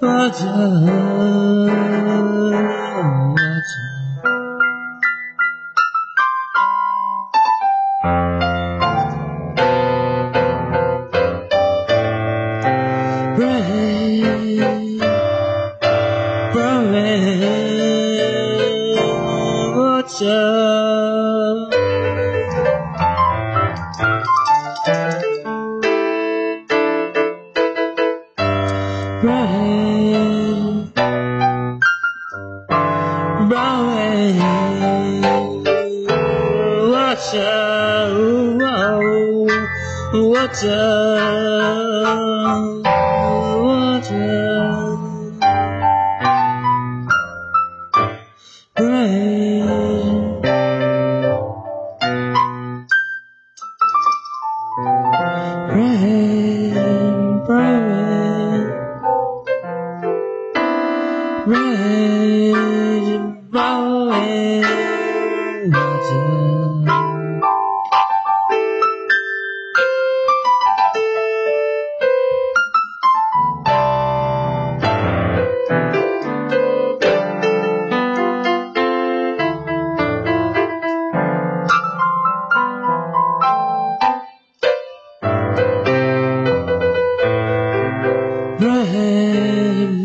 water, water. Rain, blowing, water. Water, water, water. Rain, rain, blowing. Rain blowing water.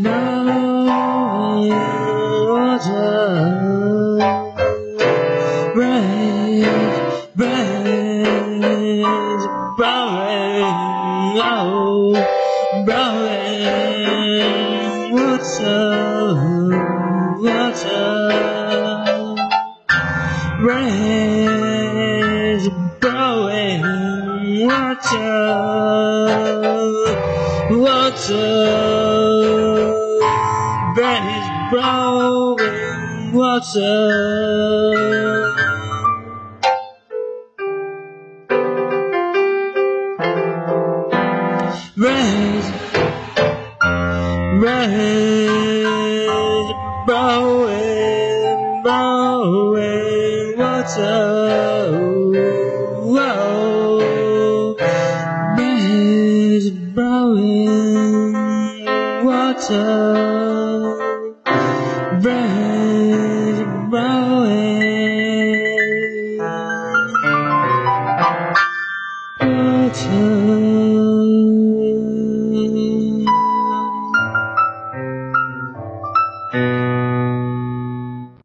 Blowing water. Rain, rain blowing, oh, blowing water, water. Rain blowing water, water. Blowing water. Rain, rain blowing, blowing water. Whoa, rain blowing water. Rain blowing water.